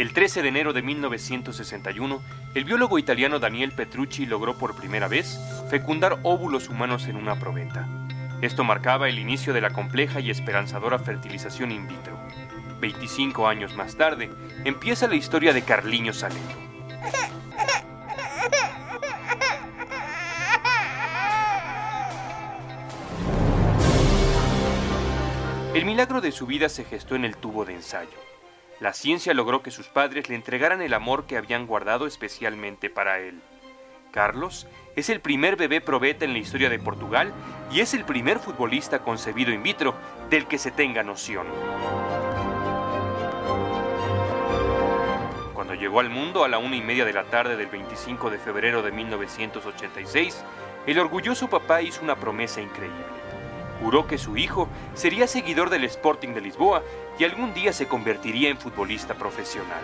El 13 de enero de 1961, el biólogo italiano Daniel Petrucci logró por primera vez fecundar óvulos humanos en una probeta. Esto marcaba el inicio de la compleja y esperanzadora fertilización in vitro. 25 años más tarde, empieza la historia de Carliño Salero. El milagro de su vida se gestó en el tubo de ensayo. La ciencia logró que sus padres le entregaran el amor que habían guardado especialmente para él. Carlos es el primer bebé probeta en la historia de Portugal y es el primer futbolista concebido in vitro del que se tenga noción. Cuando llegó al mundo a la una y media de la tarde del 25 de febrero de 1986, el orgulloso papá hizo una promesa increíble juró que su hijo sería seguidor del Sporting de Lisboa y algún día se convertiría en futbolista profesional.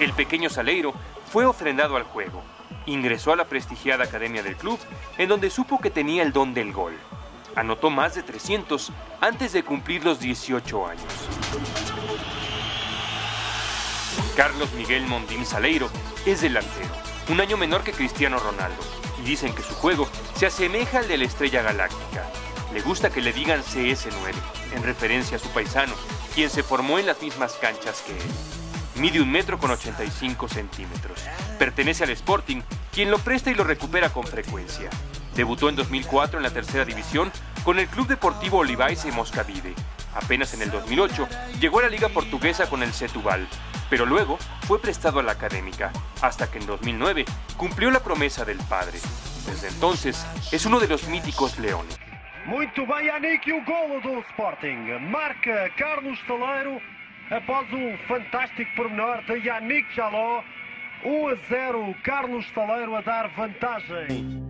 El pequeño Saleiro fue ofrendado al juego. Ingresó a la prestigiada academia del club, en donde supo que tenía el don del gol. Anotó más de 300 antes de cumplir los 18 años. Carlos Miguel Mondín Saleiro es delantero, un año menor que Cristiano Ronaldo y dicen que su juego se asemeja al de la estrella galáctica. Le gusta que le digan CS9, en referencia a su paisano, quien se formó en las mismas canchas que él. Mide un metro con 85 centímetros. Pertenece al Sporting, quien lo presta y lo recupera con frecuencia. Debutó en 2004 en la tercera división con el Club Deportivo Olivais y Moscavide. Apenas en el 2008 llegó a la Liga Portuguesa con el Setúbal, pero luego fue prestado a la Académica, hasta que en 2009 cumplió la promesa del padre. Desde entonces es uno de los míticos leones. Muito bem, Yannick, e o golo do Sporting. Marca Carlos Staleiro após um fantástico pormenor de Yannick Jaló. 1 a 0, Carlos Staleiro a dar vantagem.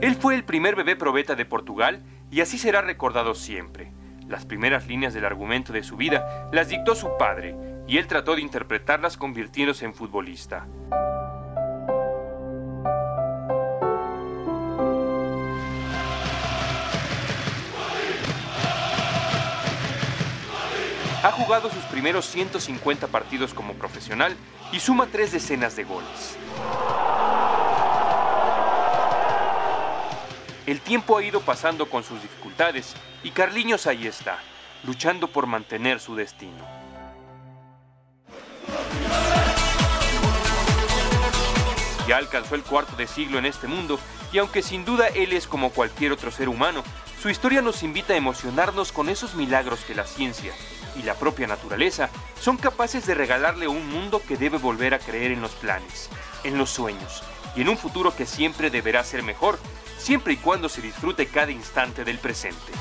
Él fue el primer bebé probeta de Portugal y así será recordado siempre. Las primeras líneas del argumento de su vida las dictó su padre y él trató de interpretarlas convirtiéndose en futbolista. Ha jugado sus primeros 150 partidos como profesional y suma tres decenas de goles. El tiempo ha ido pasando con sus dificultades y Carliños ahí está, luchando por mantener su destino. Ya alcanzó el cuarto de siglo en este mundo y aunque sin duda él es como cualquier otro ser humano, su historia nos invita a emocionarnos con esos milagros que la ciencia y la propia naturaleza son capaces de regalarle un mundo que debe volver a creer en los planes, en los sueños y en un futuro que siempre deberá ser mejor siempre y cuando se disfrute cada instante del presente.